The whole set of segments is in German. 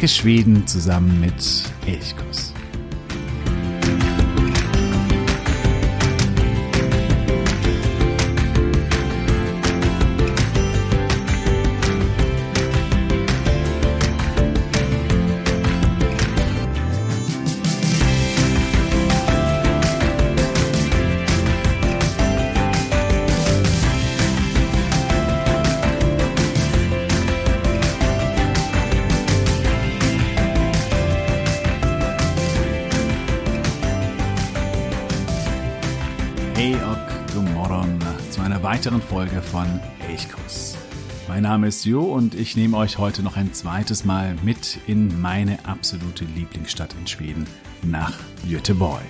Entdecke Schweden zusammen mit Elchkuss. Weiteren Folge von Elchkuss. Mein Name ist Jo und ich nehme euch heute noch ein zweites Mal mit in meine absolute Lieblingsstadt in Schweden, nach Göteborg.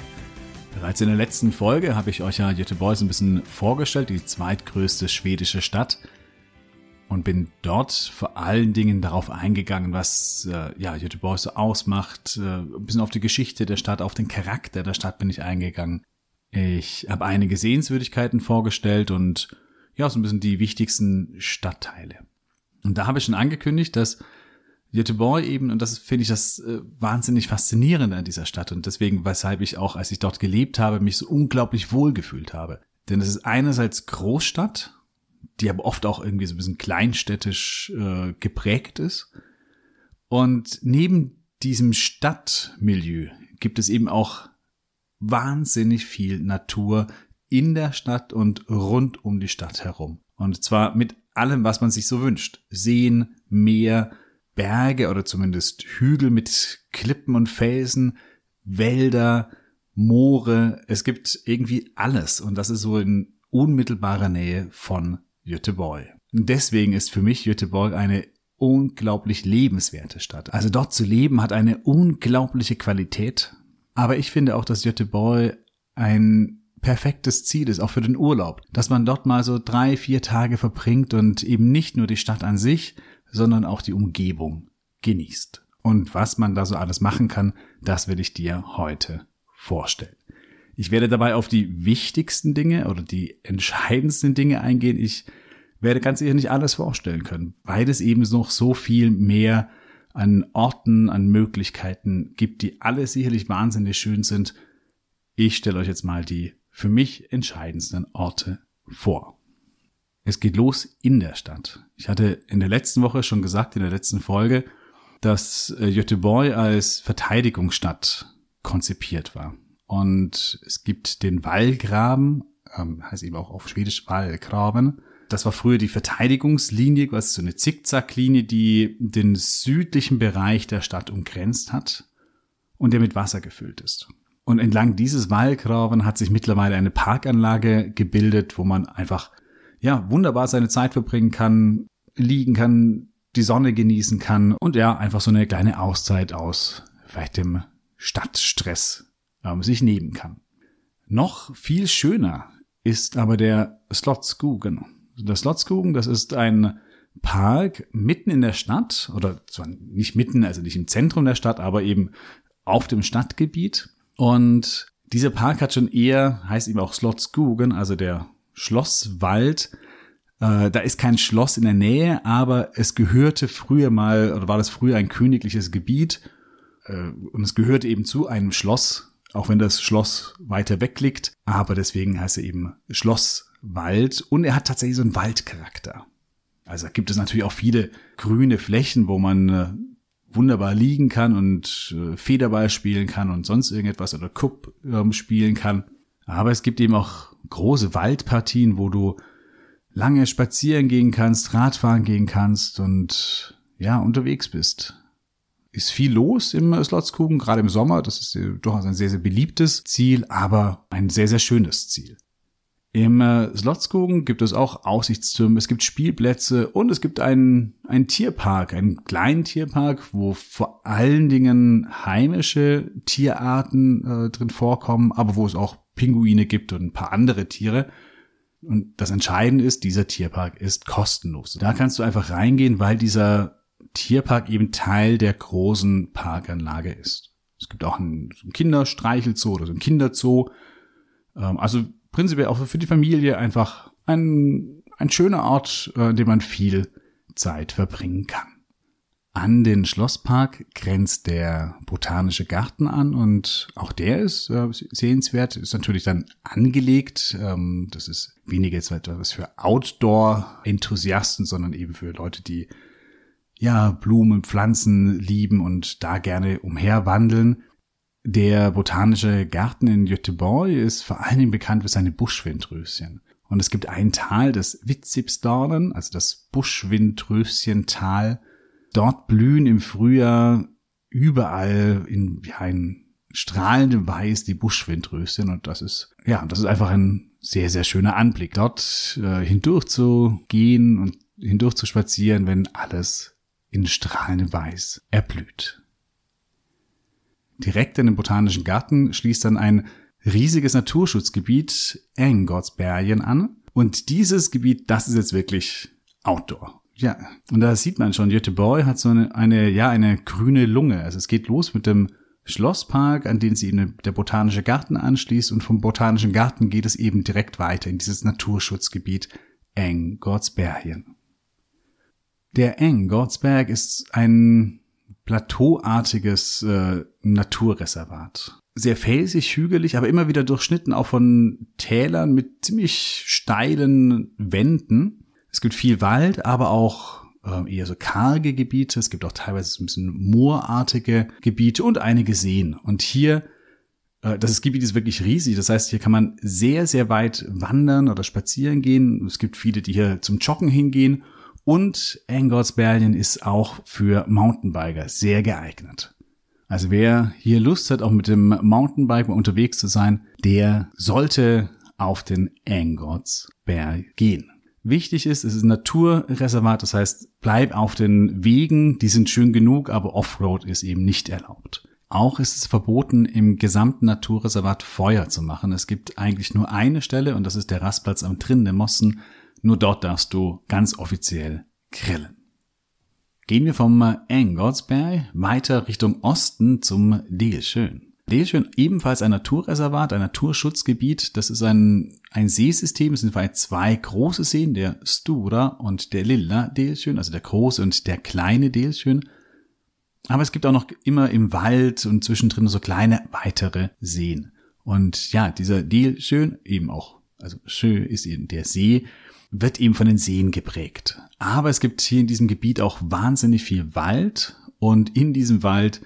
Bereits in der letzten Folge habe ich euch ja Göteborg so ein bisschen vorgestellt, die zweitgrößte schwedische Stadt und bin dort vor allen Dingen darauf eingegangen, was äh, ja Göteborg so ausmacht, äh, ein bisschen auf die Geschichte der Stadt, auf den Charakter der Stadt bin ich eingegangen. Ich habe einige Sehenswürdigkeiten vorgestellt und ja, so ein bisschen die wichtigsten Stadtteile. Und da habe ich schon angekündigt, dass Göteborg eben, und das finde ich das äh, wahnsinnig faszinierende an dieser Stadt und deswegen, weshalb ich auch, als ich dort gelebt habe, mich so unglaublich wohl gefühlt habe. Denn es ist einerseits Großstadt, die aber oft auch irgendwie so ein bisschen kleinstädtisch äh, geprägt ist. Und neben diesem Stadtmilieu gibt es eben auch wahnsinnig viel Natur in der Stadt und rund um die Stadt herum. Und zwar mit allem, was man sich so wünscht. Seen, Meer, Berge oder zumindest Hügel mit Klippen und Felsen, Wälder, Moore. Es gibt irgendwie alles. Und das ist so in unmittelbarer Nähe von Göteborg. Deswegen ist für mich Göteborg eine unglaublich lebenswerte Stadt. Also dort zu leben hat eine unglaubliche Qualität aber ich finde auch, dass Göteborg ein perfektes Ziel ist, auch für den Urlaub. Dass man dort mal so drei, vier Tage verbringt und eben nicht nur die Stadt an sich, sondern auch die Umgebung genießt. Und was man da so alles machen kann, das will ich dir heute vorstellen. Ich werde dabei auf die wichtigsten Dinge oder die entscheidendsten Dinge eingehen. Ich werde ganz sicher nicht alles vorstellen können, weil es eben noch so viel mehr an Orten, an Möglichkeiten gibt, die alle sicherlich wahnsinnig schön sind. Ich stelle euch jetzt mal die für mich entscheidendsten Orte vor. Es geht los in der Stadt. Ich hatte in der letzten Woche schon gesagt, in der letzten Folge, dass äh, Göteborg als Verteidigungsstadt konzipiert war. Und es gibt den Wallgraben, ähm, heißt eben auch auf Schwedisch Wallgraben, das war früher die Verteidigungslinie, quasi so eine Zickzacklinie, die den südlichen Bereich der Stadt umgrenzt hat und der mit Wasser gefüllt ist. Und entlang dieses Wallgraben hat sich mittlerweile eine Parkanlage gebildet, wo man einfach, ja, wunderbar seine Zeit verbringen kann, liegen kann, die Sonne genießen kann und ja, einfach so eine kleine Auszeit aus vielleicht dem Stadtstress ähm, sich nehmen kann. Noch viel schöner ist aber der Slottskugen. Das Slottskugen, das ist ein Park mitten in der Stadt oder zwar nicht mitten, also nicht im Zentrum der Stadt, aber eben auf dem Stadtgebiet. Und dieser Park hat schon eher, heißt eben auch Slottskugen, also der Schlosswald. Äh, da ist kein Schloss in der Nähe, aber es gehörte früher mal, oder war das früher ein königliches Gebiet. Äh, und es gehörte eben zu einem Schloss, auch wenn das Schloss weiter weg liegt. Aber deswegen heißt er eben Schloss Wald und er hat tatsächlich so einen Waldcharakter. Also gibt es natürlich auch viele grüne Flächen, wo man äh, wunderbar liegen kann und äh, Federball spielen kann und sonst irgendetwas oder Kupp ähm, spielen kann. Aber es gibt eben auch große Waldpartien, wo du lange spazieren gehen kannst, Radfahren gehen kannst und ja, unterwegs bist. Ist viel los im Slottskuchen, gerade im Sommer. Das ist äh, durchaus ein sehr, sehr beliebtes Ziel, aber ein sehr, sehr schönes Ziel. Im äh, Slotskogen gibt es auch Aussichtstürme, es gibt Spielplätze und es gibt einen, einen Tierpark, einen kleinen Tierpark, wo vor allen Dingen heimische Tierarten äh, drin vorkommen, aber wo es auch Pinguine gibt und ein paar andere Tiere. Und das Entscheidende ist, dieser Tierpark ist kostenlos. Da kannst du einfach reingehen, weil dieser Tierpark eben Teil der großen Parkanlage ist. Es gibt auch einen, einen Kinderstreichelzoo oder so einen Kinderzoo. Ähm, also prinzipiell auch für die Familie einfach ein, ein schöner Ort, äh, dem man viel Zeit verbringen kann. An den Schlosspark grenzt der Botanische Garten an und auch der ist äh, sehenswert, ist natürlich dann angelegt. Ähm, das ist weniger jetzt etwas für Outdoor-Enthusiasten, sondern eben für Leute, die ja Blumen, Pflanzen lieben und da gerne umherwandeln. Der Botanische Garten in Göteborg ist vor allen Dingen bekannt für seine Buschwindröschen. Und es gibt ein Tal, das Witzipsdornen, also das Buschwindröschental, Dort blühen im Frühjahr überall in ja, in strahlendem Weiß die Buschwindröschen und das ist ja, das ist einfach ein sehr sehr schöner Anblick, dort äh, hindurch zu gehen und hindurch zu spazieren, wenn alles in strahlendem Weiß erblüht. Direkt in den botanischen Garten schließt dann ein riesiges Naturschutzgebiet Engortsbergen an und dieses Gebiet, das ist jetzt wirklich Outdoor. Ja, und da sieht man schon, Göteborg hat so eine, eine, ja, eine grüne Lunge. Also es geht los mit dem Schlosspark, an den sie der Botanische Garten anschließt und vom Botanischen Garten geht es eben direkt weiter in dieses Naturschutzgebiet Engortsbergen. Der Engortsberg ist ein plateauartiges äh, Naturreservat. Sehr felsig, hügelig, aber immer wieder durchschnitten auch von Tälern mit ziemlich steilen Wänden. Es gibt viel Wald, aber auch äh, eher so karge Gebiete. Es gibt auch teilweise so ein bisschen moorartige Gebiete und einige Seen. Und hier, äh, das Gebiet ist wirklich riesig. Das heißt, hier kann man sehr, sehr weit wandern oder spazieren gehen. Es gibt viele, die hier zum Joggen hingehen. Und Engolsbergen ist auch für Mountainbiker sehr geeignet. Also wer hier Lust hat, auch mit dem Mountainbike unterwegs zu sein, der sollte auf den Engolsberg gehen. Wichtig ist, es ist ein Naturreservat, das heißt, bleib auf den Wegen, die sind schön genug, aber Offroad ist eben nicht erlaubt. Auch ist es verboten, im gesamten Naturreservat Feuer zu machen. Es gibt eigentlich nur eine Stelle und das ist der Rastplatz am Trinn Mossen. Nur dort darfst du ganz offiziell grillen. Gehen wir vom Engolsberg weiter Richtung Osten zum Deelschön. Delschön ebenfalls ein Naturreservat, ein Naturschutzgebiet. Das ist ein, ein Seesystem. Es sind zwei große Seen, der Stura und der Lilla Delschön, also der große und der kleine Delschön. Aber es gibt auch noch immer im Wald und zwischendrin so kleine weitere Seen. Und ja, dieser Delschön, eben auch, also Schö ist eben der See, wird eben von den Seen geprägt. Aber es gibt hier in diesem Gebiet auch wahnsinnig viel Wald und in diesem Wald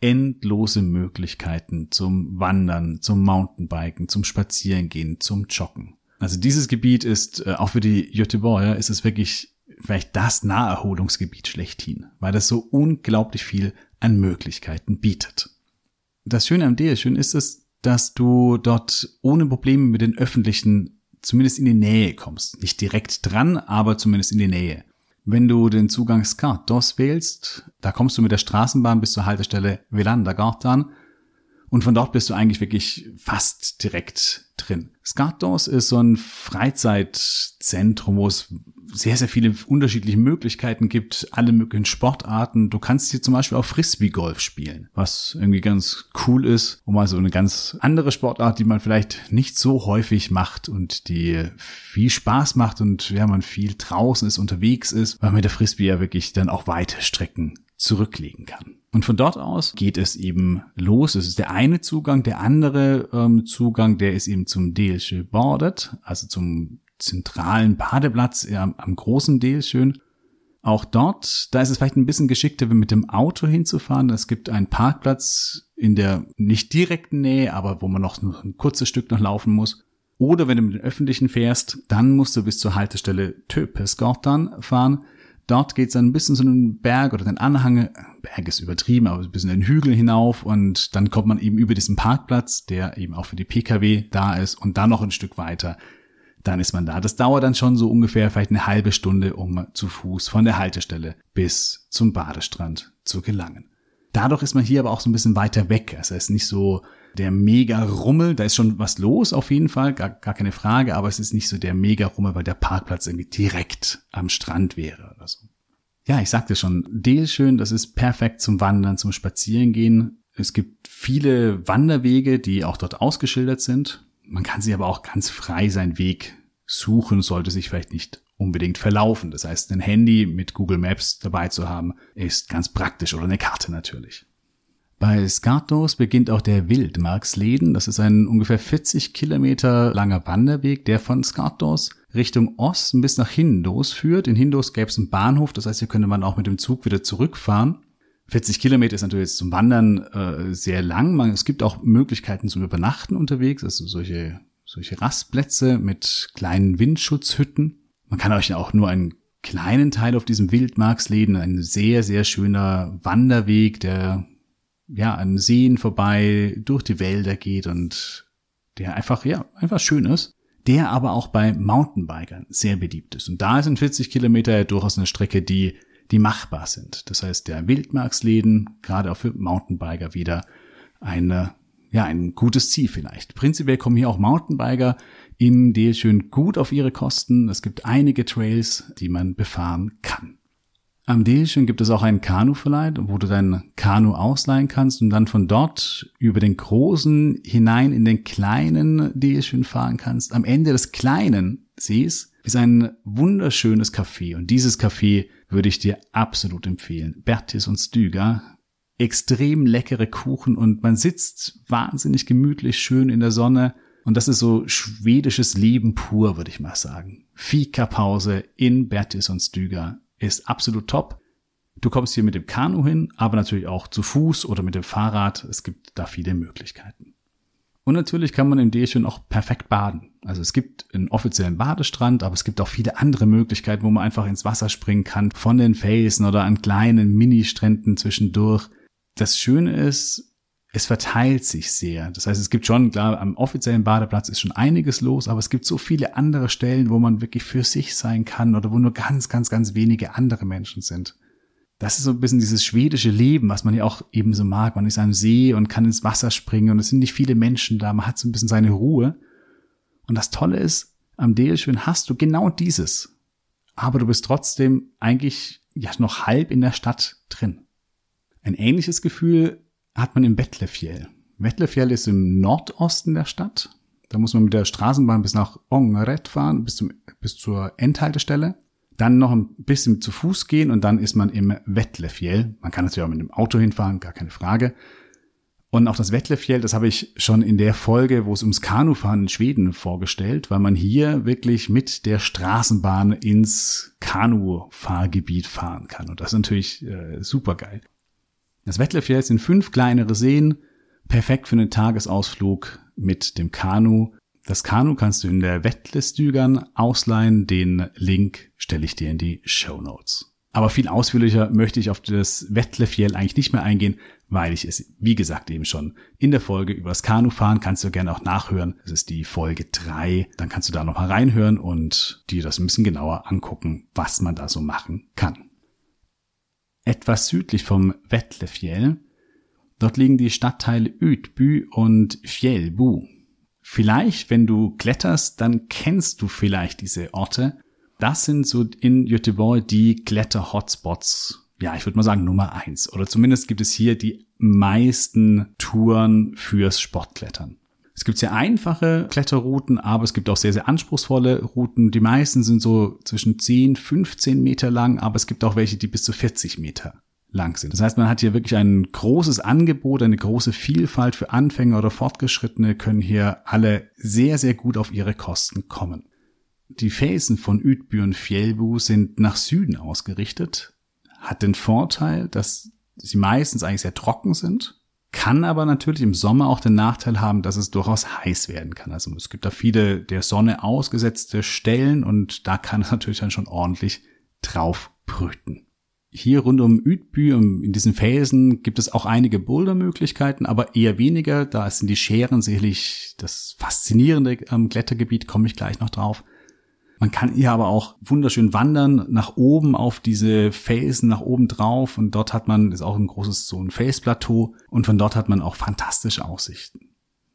endlose Möglichkeiten zum Wandern, zum Mountainbiken, zum Spazierengehen, zum Joggen. Also dieses Gebiet ist, äh, auch für die Göteborger, ist es wirklich vielleicht das Naherholungsgebiet schlechthin, weil das so unglaublich viel an Möglichkeiten bietet. Das Schöne am Deerschön ist es, dass du dort ohne Probleme mit den öffentlichen zumindest in die Nähe kommst. Nicht direkt dran, aber zumindest in die Nähe. Wenn du den Zugang Skartos wählst, da kommst du mit der Straßenbahn bis zur Haltestelle Velandagartan und von dort bist du eigentlich wirklich fast direkt drin. Skartos ist so ein Freizeitzentrum, wo es sehr, sehr viele unterschiedliche Möglichkeiten gibt, alle möglichen Sportarten. Du kannst hier zum Beispiel auch Frisbee-Golf spielen, was irgendwie ganz cool ist, um mal so eine ganz andere Sportart, die man vielleicht nicht so häufig macht und die viel Spaß macht und ja, man viel draußen ist, unterwegs ist, weil man mit der Frisbee ja wirklich dann auch weite Strecken zurücklegen kann. Und von dort aus geht es eben los. Es ist der eine Zugang, der andere ähm, Zugang, der ist eben zum Delsche Bordet, also zum zentralen Badeplatz am, am großen Deal schön. Auch dort, da ist es vielleicht ein bisschen geschickter, mit dem Auto hinzufahren. Es gibt einen Parkplatz in der nicht direkten Nähe, aber wo man noch ein kurzes Stück noch laufen muss. Oder wenn du mit den Öffentlichen fährst, dann musst du bis zur Haltestelle Töpesgatan fahren. Dort geht es dann ein bisschen so einen Berg oder den Anhang, Berg ist übertrieben, aber ein bisschen den Hügel hinauf und dann kommt man eben über diesen Parkplatz, der eben auch für die Pkw da ist und dann noch ein Stück weiter dann ist man da. Das dauert dann schon so ungefähr vielleicht eine halbe Stunde, um zu Fuß von der Haltestelle bis zum Badestrand zu gelangen. Dadurch ist man hier aber auch so ein bisschen weiter weg. Also es ist nicht so der mega Rummel, da ist schon was los auf jeden Fall, gar, gar keine Frage, aber es ist nicht so der mega Rummel, weil der Parkplatz irgendwie direkt am Strand wäre oder so. Ja, ich sagte schon, Deel schön, das ist perfekt zum Wandern, zum Spazierengehen. Es gibt viele Wanderwege, die auch dort ausgeschildert sind. Man kann sich aber auch ganz frei seinen Weg Suchen sollte sich vielleicht nicht unbedingt verlaufen. Das heißt, ein Handy mit Google Maps dabei zu haben, ist ganz praktisch oder eine Karte natürlich. Bei Skartos beginnt auch der Wildmarksleden. Das ist ein ungefähr 40 Kilometer langer Wanderweg, der von Skartos Richtung Osten bis nach Hindos führt. In Hindos gäbe es einen Bahnhof, das heißt, hier könnte man auch mit dem Zug wieder zurückfahren. 40 Kilometer ist natürlich jetzt zum Wandern äh, sehr lang. Man, es gibt auch Möglichkeiten zum Übernachten unterwegs, also solche, solche Rastplätze mit kleinen Windschutzhütten. Man kann euch auch nur einen kleinen Teil auf diesem Wildmarksläden, ein sehr, sehr schöner Wanderweg, der ja an Seen vorbei durch die Wälder geht und der einfach, ja, einfach schön ist der aber auch bei Mountainbikern sehr beliebt ist. Und da sind 40 Kilometer durchaus eine Strecke, die, die machbar sind. Das heißt, der Wildmarksläden, gerade auch für Mountainbiker wieder eine, ja, ein gutes Ziel vielleicht. Prinzipiell kommen hier auch Mountainbiker im Deal schön gut auf ihre Kosten. Es gibt einige Trails, die man befahren kann. Am Delchen gibt es auch einen Kanuverleih, wo du dein Kanu ausleihen kannst und dann von dort über den großen hinein in den kleinen Delchen fahren kannst. Am Ende des kleinen Sees ist ein wunderschönes Café und dieses Café würde ich dir absolut empfehlen. Bertis und Stüger. Extrem leckere Kuchen und man sitzt wahnsinnig gemütlich schön in der Sonne und das ist so schwedisches Leben pur, würde ich mal sagen. Fika-Pause in Bertis und Stüger ist absolut top. Du kommst hier mit dem Kanu hin, aber natürlich auch zu Fuß oder mit dem Fahrrad. Es gibt da viele Möglichkeiten. Und natürlich kann man im Dächen auch perfekt baden. Also es gibt einen offiziellen Badestrand, aber es gibt auch viele andere Möglichkeiten, wo man einfach ins Wasser springen kann, von den Felsen oder an kleinen Mini-Stränden zwischendurch. Das Schöne ist, es verteilt sich sehr. Das heißt, es gibt schon, klar, am offiziellen Badeplatz ist schon einiges los, aber es gibt so viele andere Stellen, wo man wirklich für sich sein kann oder wo nur ganz, ganz, ganz wenige andere Menschen sind. Das ist so ein bisschen dieses schwedische Leben, was man ja auch eben so mag. Man ist am See und kann ins Wasser springen und es sind nicht viele Menschen da. Man hat so ein bisschen seine Ruhe. Und das Tolle ist, am Deleschön hast du genau dieses. Aber du bist trotzdem eigentlich ja noch halb in der Stadt drin. Ein ähnliches Gefühl hat man in Bettlefjell. Bettlefjell ist im Nordosten der Stadt. Da muss man mit der Straßenbahn bis nach Ongeret fahren, bis, zum, bis zur Endhaltestelle. Dann noch ein bisschen zu Fuß gehen und dann ist man im Wettlefjell. Man kann natürlich auch mit dem Auto hinfahren, gar keine Frage. Und auch das Wettlefjell, das habe ich schon in der Folge, wo es ums Kanufahren in Schweden vorgestellt, weil man hier wirklich mit der Straßenbahn ins Kanufahrgebiet fahren kann. Und das ist natürlich äh, super geil. Das Wettlefjell sind fünf kleinere Seen, perfekt für einen Tagesausflug mit dem Kanu. Das Kanu kannst du in der Wettlestügern ausleihen. Den Link stelle ich dir in die Show Notes. Aber viel ausführlicher möchte ich auf das Wettlefjell eigentlich nicht mehr eingehen, weil ich es, wie gesagt, eben schon in der Folge über das Kanufahren kannst du gerne auch nachhören. Das ist die Folge drei. Dann kannst du da nochmal reinhören und dir das ein bisschen genauer angucken, was man da so machen kann etwas südlich vom Wettlefjell. Dort liegen die Stadtteile Ödby und Fjellbu. Vielleicht, wenn du kletterst, dann kennst du vielleicht diese Orte. Das sind so in Göteborg die Kletter-Hotspots. Ja, ich würde mal sagen Nummer eins. Oder zumindest gibt es hier die meisten Touren fürs Sportklettern. Es gibt sehr einfache Kletterrouten, aber es gibt auch sehr, sehr anspruchsvolle Routen. Die meisten sind so zwischen 10, 15 Meter lang, aber es gibt auch welche, die bis zu 40 Meter lang sind. Das heißt, man hat hier wirklich ein großes Angebot, eine große Vielfalt für Anfänger oder Fortgeschrittene können hier alle sehr, sehr gut auf ihre Kosten kommen. Die Felsen von Utby und Fjellbu sind nach Süden ausgerichtet, hat den Vorteil, dass sie meistens eigentlich sehr trocken sind kann aber natürlich im Sommer auch den Nachteil haben, dass es durchaus heiß werden kann. Also es gibt da viele der Sonne ausgesetzte Stellen und da kann es natürlich dann schon ordentlich drauf brüten. Hier rund um Utby, in diesen Felsen, gibt es auch einige Bouldermöglichkeiten, aber eher weniger. Da sind die Scheren sicherlich das faszinierende am Klettergebiet, komme ich gleich noch drauf. Man kann hier aber auch wunderschön wandern nach oben auf diese Felsen, nach oben drauf und dort hat man, ist auch ein großes so ein Felsplateau und von dort hat man auch fantastische Aussichten.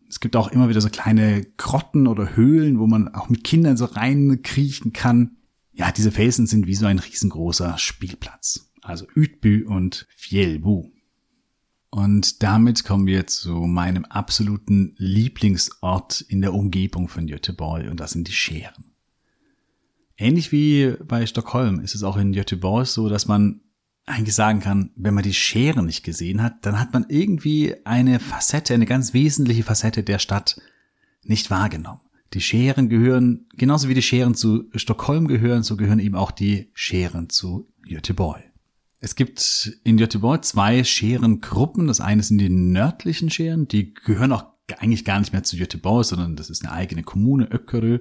Es gibt auch immer wieder so kleine Grotten oder Höhlen, wo man auch mit Kindern so reinkriechen kann. Ja, diese Felsen sind wie so ein riesengroßer Spielplatz. Also Utby und Fjellbu. Und damit kommen wir zu meinem absoluten Lieblingsort in der Umgebung von Göteborg und das sind die Scheren. Ähnlich wie bei Stockholm ist es auch in Göteborg so, dass man eigentlich sagen kann, wenn man die Schere nicht gesehen hat, dann hat man irgendwie eine Facette, eine ganz wesentliche Facette der Stadt nicht wahrgenommen. Die Scheren gehören, genauso wie die Scheren zu Stockholm gehören, so gehören eben auch die Scheren zu Göteborg. Es gibt in Göteborg zwei Scherengruppen. Das eine sind die nördlichen Scheren, die gehören auch eigentlich gar nicht mehr zu Göteborg, sondern das ist eine eigene Kommune, Öckerö.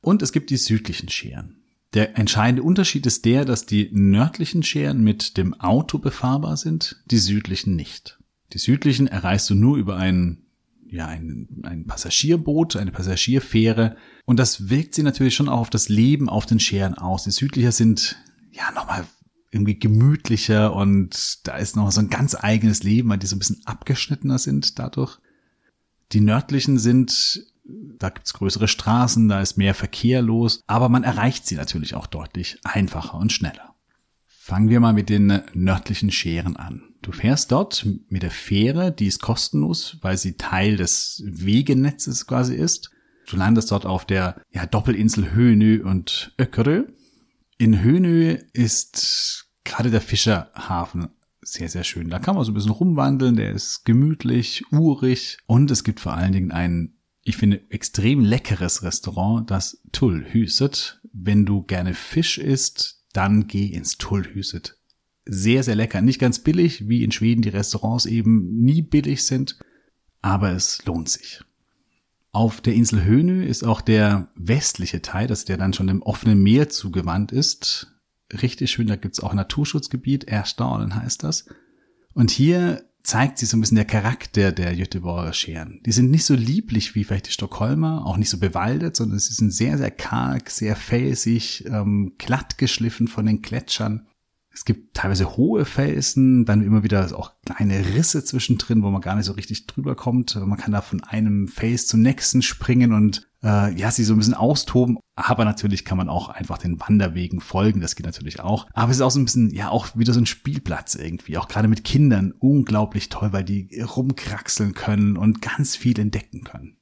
Und es gibt die südlichen Scheren. Der entscheidende Unterschied ist der, dass die nördlichen Scheren mit dem Auto befahrbar sind, die südlichen nicht. Die südlichen erreichst du nur über ein, ja, ein, ein Passagierboot, eine Passagierfähre. Und das wirkt sie natürlich schon auch auf das Leben auf den Scheren aus. Die südlicher sind, ja, nochmal irgendwie gemütlicher und da ist noch so ein ganz eigenes Leben, weil die so ein bisschen abgeschnittener sind dadurch. Die nördlichen sind da gibt's größere Straßen, da ist mehr Verkehr los, aber man erreicht sie natürlich auch deutlich einfacher und schneller. Fangen wir mal mit den nördlichen Scheren an. Du fährst dort mit der Fähre, die ist kostenlos, weil sie Teil des Wegenetzes quasi ist. Du landest dort auf der ja, Doppelinsel Hönö und Öckerö. In Hönö ist gerade der Fischerhafen sehr, sehr schön. Da kann man so ein bisschen rumwandeln, der ist gemütlich, urig und es gibt vor allen Dingen einen ich finde, extrem leckeres Restaurant, das Tullhüset. Wenn du gerne Fisch isst, dann geh ins Tullhüset. Sehr, sehr lecker. Nicht ganz billig, wie in Schweden die Restaurants eben nie billig sind, aber es lohnt sich. Auf der Insel Hönö ist auch der westliche Teil, das der dann schon dem offenen Meer zugewandt ist. Richtig schön, da gibt's auch Naturschutzgebiet, Erstaunen heißt das. Und hier zeigt sich so ein bisschen der Charakter der Göteborger Scheren. Die sind nicht so lieblich wie vielleicht die Stockholmer, auch nicht so bewaldet, sondern sie sind sehr, sehr karg, sehr felsig, ähm, glatt geschliffen von den Gletschern. Es gibt teilweise hohe Felsen, dann immer wieder auch kleine Risse zwischendrin, wo man gar nicht so richtig drüber kommt. Man kann da von einem Fels zum nächsten springen und äh, ja, sie so ein bisschen austoben. Aber natürlich kann man auch einfach den Wanderwegen folgen, das geht natürlich auch. Aber es ist auch so ein bisschen, ja, auch wieder so ein Spielplatz irgendwie. Auch gerade mit Kindern unglaublich toll, weil die rumkraxeln können und ganz viel entdecken können.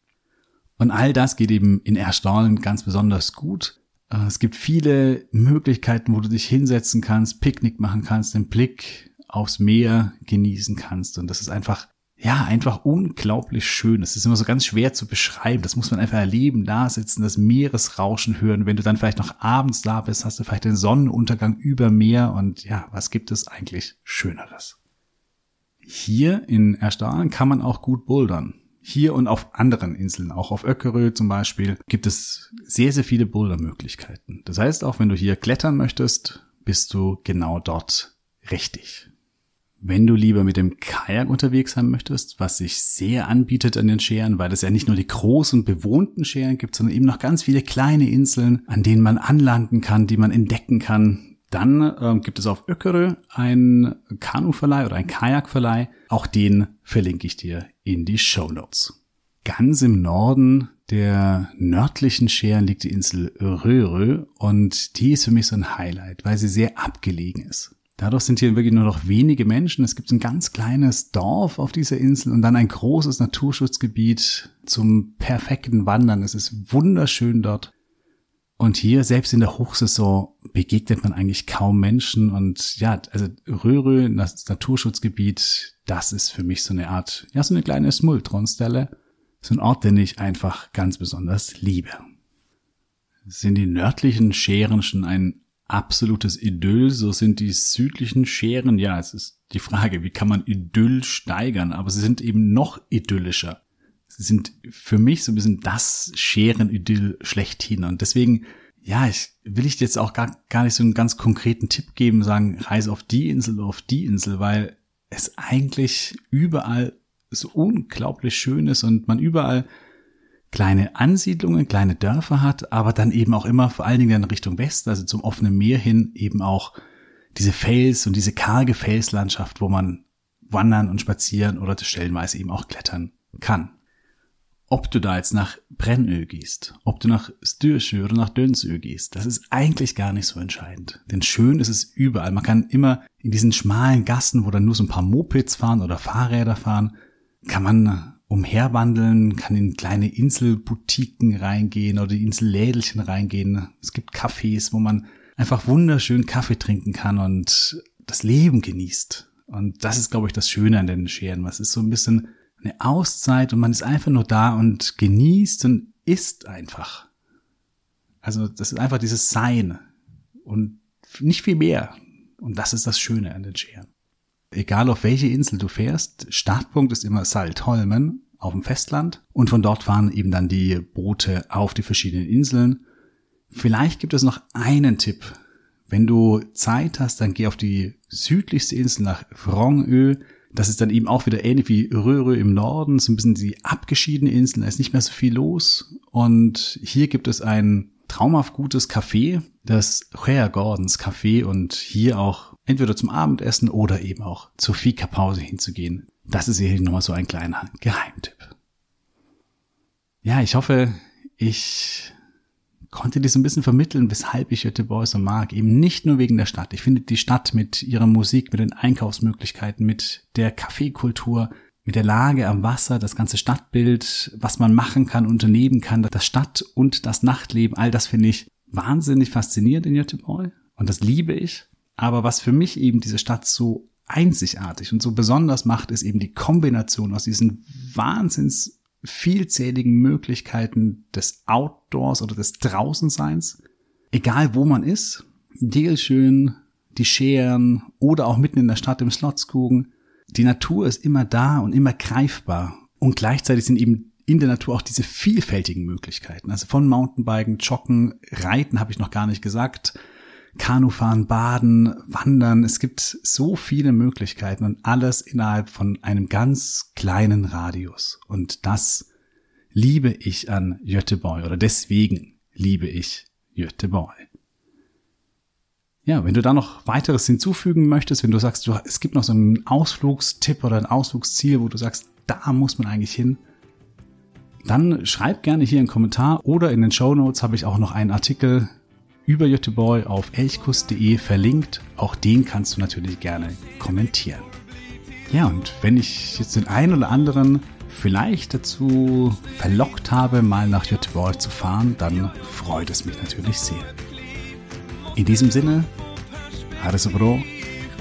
Und all das geht eben in Erstaunen ganz besonders gut. Äh, es gibt viele Möglichkeiten, wo du dich hinsetzen kannst, Picknick machen kannst, den Blick aufs Meer genießen kannst. Und das ist einfach, ja, einfach unglaublich schön. Das ist immer so ganz schwer zu beschreiben. Das muss man einfach erleben, da sitzen, das Meeresrauschen hören. Wenn du dann vielleicht noch abends da bist, hast du vielleicht den Sonnenuntergang über Meer. Und ja, was gibt es eigentlich Schöneres? Hier in Erstahlen kann man auch gut bouldern. Hier und auf anderen Inseln, auch auf Öckerö zum Beispiel, gibt es sehr, sehr viele Bouldermöglichkeiten. Das heißt, auch wenn du hier klettern möchtest, bist du genau dort richtig. Wenn du lieber mit dem Kajak unterwegs sein möchtest, was sich sehr anbietet an den Scheren, weil es ja nicht nur die großen bewohnten Scheren gibt, sondern eben noch ganz viele kleine Inseln, an denen man anlanden kann, die man entdecken kann, dann ähm, gibt es auf Öckerö ein Kanuverleih oder ein Kajakverleih. Auch den verlinke ich dir in die Show Notes. Ganz im Norden der nördlichen Scheren liegt die Insel Röhrö und die ist für mich so ein Highlight, weil sie sehr abgelegen ist. Dadurch sind hier wirklich nur noch wenige Menschen. Es gibt ein ganz kleines Dorf auf dieser Insel und dann ein großes Naturschutzgebiet zum perfekten Wandern. Es ist wunderschön dort. Und hier, selbst in der Hochsaison, begegnet man eigentlich kaum Menschen. Und ja, also Röhre, das Naturschutzgebiet, das ist für mich so eine Art, ja, so eine kleine Smultronstelle. So ein Ort, den ich einfach ganz besonders liebe. Sind die nördlichen Scheren schon ein absolutes Idyll, so sind die südlichen Scheren, ja, es ist die Frage, wie kann man Idyll steigern, aber sie sind eben noch idyllischer sind für mich so ein bisschen das Scheren-Idyll schlechthin. Und deswegen, ja, ich will ich jetzt auch gar, gar nicht so einen ganz konkreten Tipp geben, sagen, reise auf die Insel auf die Insel, weil es eigentlich überall so unglaublich schön ist und man überall kleine Ansiedlungen, kleine Dörfer hat, aber dann eben auch immer vor allen Dingen in Richtung Westen, also zum offenen Meer hin, eben auch diese Fels und diese karge Felslandschaft, wo man wandern und spazieren oder stellenweise eben auch klettern kann ob du da jetzt nach Brennö gehst, ob du nach Styrsö oder nach Dönsö gehst, das ist eigentlich gar nicht so entscheidend. Denn schön ist es überall. Man kann immer in diesen schmalen Gassen, wo dann nur so ein paar Mopeds fahren oder Fahrräder fahren, kann man umherwandeln, kann in kleine Inselboutiquen reingehen oder Insellädelchen reingehen. Es gibt Cafés, wo man einfach wunderschön Kaffee trinken kann und das Leben genießt. Und das ist, glaube ich, das Schöne an den Scheren. Es ist so ein bisschen eine Auszeit und man ist einfach nur da und genießt und isst einfach. Also das ist einfach dieses Sein und nicht viel mehr. Und das ist das Schöne an den Scheren egal auf welche Insel du fährst, Startpunkt ist immer Saltholmen auf dem Festland und von dort fahren eben dann die Boote auf die verschiedenen Inseln. Vielleicht gibt es noch einen Tipp. Wenn du Zeit hast, dann geh auf die südlichste Insel nach Vrongö. Das ist dann eben auch wieder ähnlich wie Röhre im Norden, so ein bisschen die abgeschiedene Insel, da ist nicht mehr so viel los. Und hier gibt es ein traumhaft gutes Café, das Hea Gordons Café und hier auch entweder zum Abendessen oder eben auch zur Fika-Pause hinzugehen. Das ist hier nochmal so ein kleiner Geheimtipp. Ja, ich hoffe, ich konnte dir so ein bisschen vermitteln, weshalb ich Göteborg so mag. Eben nicht nur wegen der Stadt. Ich finde die Stadt mit ihrer Musik, mit den Einkaufsmöglichkeiten, mit der Kaffeekultur, mit der Lage am Wasser, das ganze Stadtbild, was man machen kann, unternehmen kann, das Stadt- und das Nachtleben, all das finde ich wahnsinnig faszinierend in Göteborg. Und das liebe ich. Aber was für mich eben diese Stadt so einzigartig und so besonders macht, ist eben die Kombination aus diesen wahnsinns vielzähligen Möglichkeiten des Outdoors oder des Draußenseins. Egal wo man ist, Dielschön, die Scheren oder auch mitten in der Stadt im Slotskogen. Die Natur ist immer da und immer greifbar. Und gleichzeitig sind eben in der Natur auch diese vielfältigen Möglichkeiten. Also von Mountainbiken, Joggen, Reiten habe ich noch gar nicht gesagt, Kanufahren, Baden, Wandern. Es gibt so viele Möglichkeiten und alles innerhalb von einem ganz kleinen Radius. Und das liebe ich an Göteborg oder deswegen liebe ich Göteborg. Ja, wenn du da noch weiteres hinzufügen möchtest, wenn du sagst, du, es gibt noch so einen Ausflugstipp oder ein Ausflugsziel, wo du sagst, da muss man eigentlich hin, dann schreib gerne hier einen Kommentar oder in den Show Notes habe ich auch noch einen Artikel über Göteborg auf elchkuss.de verlinkt. Auch den kannst du natürlich gerne kommentieren. Ja, und wenn ich jetzt den einen oder anderen vielleicht dazu verlockt habe, mal nach Göteborg zu fahren, dann freut es mich natürlich sehr. In diesem Sinne, Hades Bro,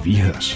wie hörst